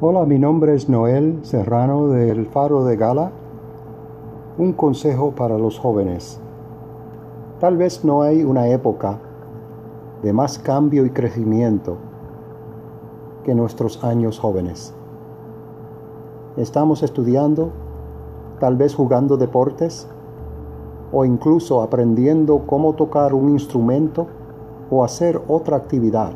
Hola, mi nombre es Noel Serrano del Faro de Gala. Un consejo para los jóvenes. Tal vez no hay una época de más cambio y crecimiento que nuestros años jóvenes. Estamos estudiando, tal vez jugando deportes o incluso aprendiendo cómo tocar un instrumento o hacer otra actividad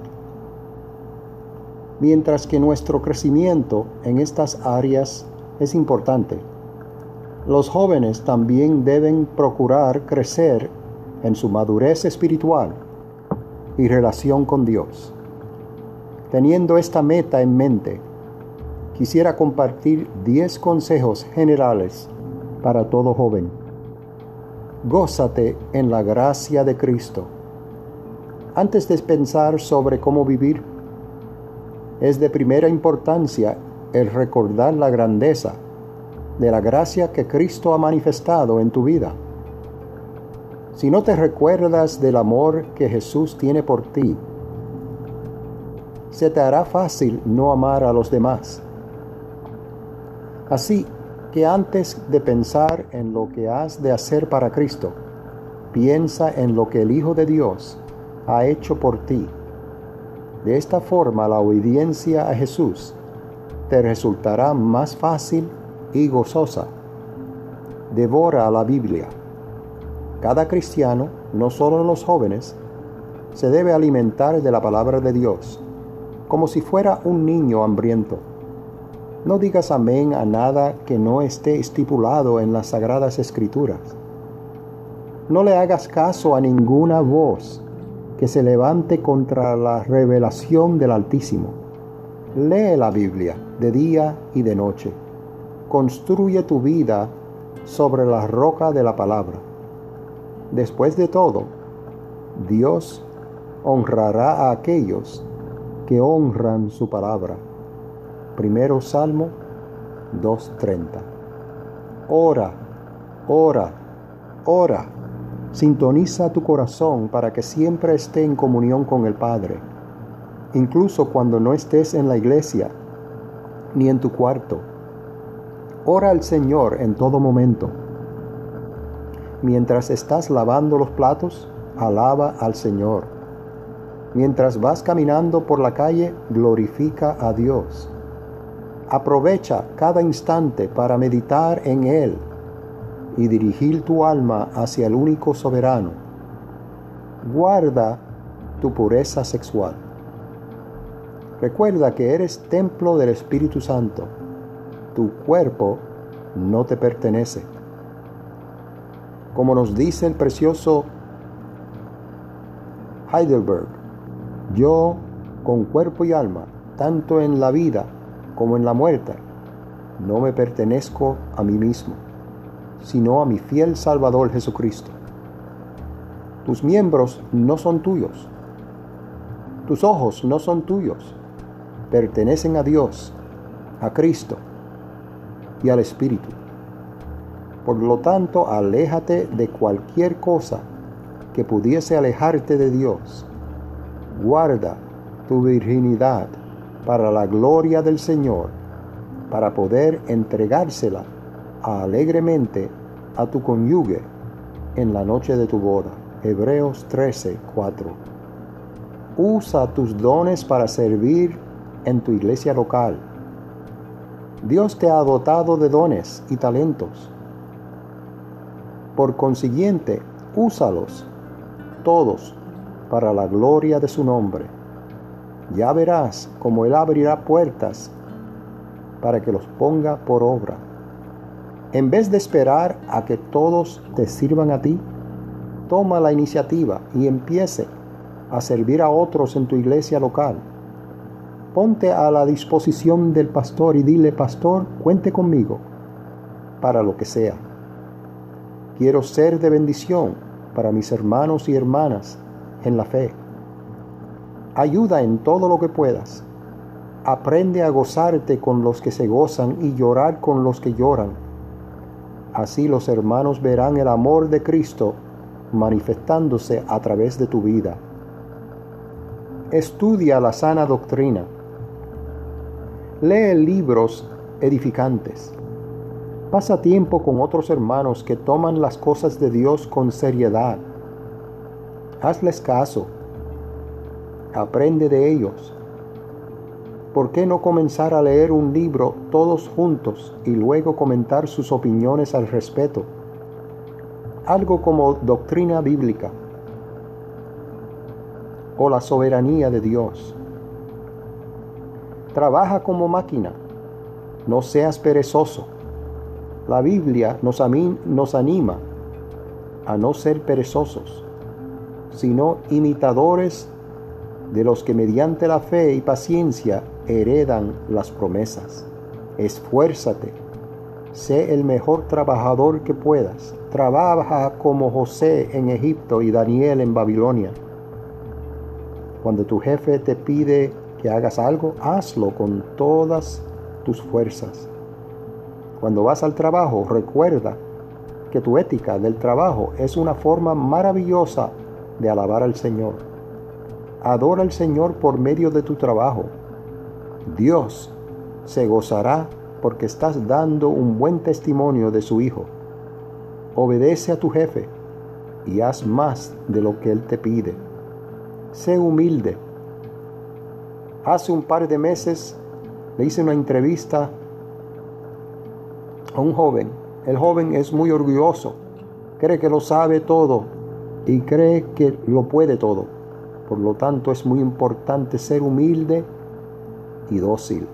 mientras que nuestro crecimiento en estas áreas es importante. Los jóvenes también deben procurar crecer en su madurez espiritual y relación con Dios. Teniendo esta meta en mente, quisiera compartir 10 consejos generales para todo joven. Gózate en la gracia de Cristo. Antes de pensar sobre cómo vivir, es de primera importancia el recordar la grandeza de la gracia que Cristo ha manifestado en tu vida. Si no te recuerdas del amor que Jesús tiene por ti, se te hará fácil no amar a los demás. Así que antes de pensar en lo que has de hacer para Cristo, piensa en lo que el Hijo de Dios ha hecho por ti de esta forma la obediencia a Jesús te resultará más fácil y gozosa. Devora la Biblia. Cada cristiano, no solo los jóvenes, se debe alimentar de la palabra de Dios, como si fuera un niño hambriento. No digas amén a nada que no esté estipulado en las sagradas escrituras. No le hagas caso a ninguna voz que se levante contra la revelación del Altísimo. Lee la Biblia de día y de noche. Construye tu vida sobre la roca de la palabra. Después de todo, Dios honrará a aquellos que honran su palabra. Primero Salmo 2.30. Ora, ora, ora Sintoniza tu corazón para que siempre esté en comunión con el Padre, incluso cuando no estés en la iglesia ni en tu cuarto. Ora al Señor en todo momento. Mientras estás lavando los platos, alaba al Señor. Mientras vas caminando por la calle, glorifica a Dios. Aprovecha cada instante para meditar en Él y dirigir tu alma hacia el único soberano. Guarda tu pureza sexual. Recuerda que eres templo del Espíritu Santo. Tu cuerpo no te pertenece. Como nos dice el precioso Heidelberg, yo con cuerpo y alma, tanto en la vida como en la muerte, no me pertenezco a mí mismo sino a mi fiel Salvador Jesucristo. Tus miembros no son tuyos. Tus ojos no son tuyos. Pertenecen a Dios, a Cristo y al Espíritu. Por lo tanto, aléjate de cualquier cosa que pudiese alejarte de Dios. Guarda tu virginidad para la gloria del Señor, para poder entregársela alegremente a tu cónyuge en la noche de tu boda. Hebreos 13, 4. Usa tus dones para servir en tu iglesia local. Dios te ha dotado de dones y talentos. Por consiguiente, úsalos todos para la gloria de su nombre. Ya verás cómo Él abrirá puertas para que los ponga por obra. En vez de esperar a que todos te sirvan a ti, toma la iniciativa y empiece a servir a otros en tu iglesia local. Ponte a la disposición del pastor y dile, pastor, cuente conmigo para lo que sea. Quiero ser de bendición para mis hermanos y hermanas en la fe. Ayuda en todo lo que puedas. Aprende a gozarte con los que se gozan y llorar con los que lloran Así los hermanos verán el amor de Cristo manifestándose a través de tu vida. Estudia la sana doctrina. Lee libros edificantes. Pasa tiempo con otros hermanos que toman las cosas de Dios con seriedad. Hazles caso. Aprende de ellos. ¿Por qué no comenzar a leer un libro todos juntos y luego comentar sus opiniones al respecto? Algo como doctrina bíblica o la soberanía de Dios. Trabaja como máquina, no seas perezoso. La Biblia nos, anima a no ser perezosos, sino imitadores de los que mediante la fe y paciencia heredan las promesas. Esfuérzate, sé el mejor trabajador que puedas. Trabaja como José en Egipto y Daniel en Babilonia. Cuando tu jefe te pide que hagas algo, hazlo con todas tus fuerzas. Cuando vas al trabajo, recuerda que tu ética del trabajo es una forma maravillosa de alabar al Señor. Adora al Señor por medio de tu trabajo. Dios se gozará porque estás dando un buen testimonio de su Hijo. Obedece a tu jefe y haz más de lo que Él te pide. Sé humilde Hace un par de meses le hice una entrevista a un joven. El joven es muy orgulloso, cree que lo sabe todo y cree que lo puede todo. Por lo tanto es muy importante ser humilde y dócil.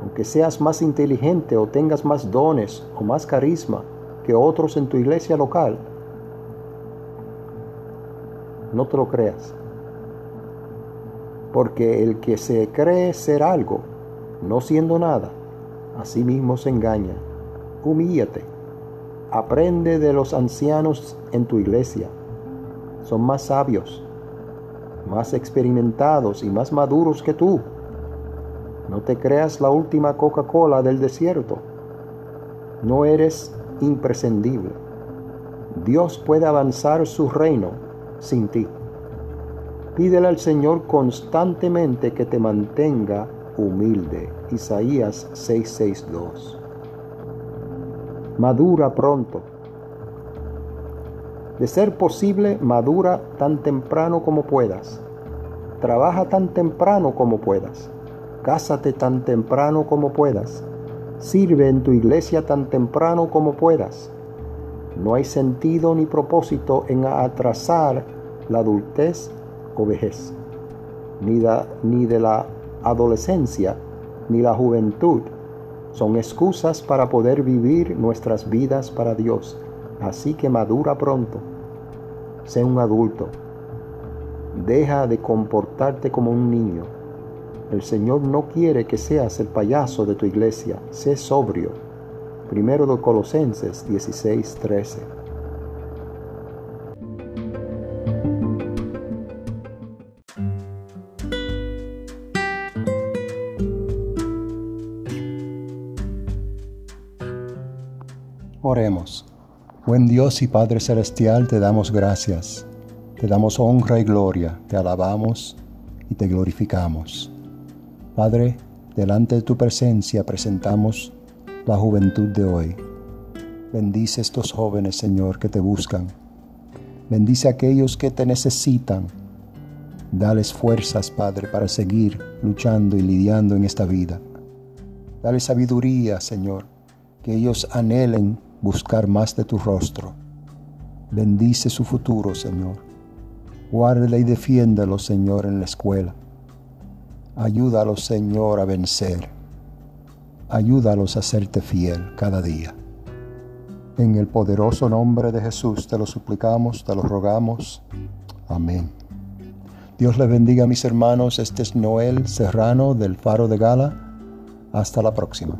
Aunque seas más inteligente o tengas más dones o más carisma que otros en tu iglesia local, no te lo creas porque el que se cree ser algo, no siendo nada, a sí mismo se engaña. Humíllate, aprende de los ancianos en tu iglesia. Son más sabios, más experimentados y más maduros que tú. No te creas la última Coca-Cola del desierto. No eres imprescindible. Dios puede avanzar su reino sin ti. Pídele al Señor constantemente que te mantenga humilde. Isaías 6:62. Madura pronto. De ser posible, madura tan temprano como puedas. Trabaja tan temprano como puedas. Cásate tan temprano como puedas. Sirve en tu iglesia tan temprano como puedas. No hay sentido ni propósito en atrasar la adultez o vejez, ni, ni de la adolescencia, ni la juventud. Son excusas para poder vivir nuestras vidas para Dios. Así que madura pronto. Sé un adulto. Deja de comportarte como un niño. El Señor no quiere que seas el payaso de tu iglesia. Sé sobrio. Primero de Colosenses 16:13. Oremos. Buen Dios y Padre Celestial, te damos gracias, te damos honra y gloria, te alabamos y te glorificamos. Padre, delante de tu presencia presentamos la juventud de hoy. Bendice estos jóvenes, Señor, que te buscan. Bendice a aquellos que te necesitan. Dales fuerzas, Padre, para seguir luchando y lidiando en esta vida. Dale sabiduría, Señor, que ellos anhelen buscar más de tu rostro. Bendice su futuro, Señor. Guárdale y defiéndelo, Señor, en la escuela. Ayúdalos, Señor, a vencer. Ayúdalos a serte fiel cada día. En el poderoso nombre de Jesús te lo suplicamos, te lo rogamos. Amén. Dios les bendiga mis hermanos. Este es Noel Serrano del Faro de Gala. Hasta la próxima.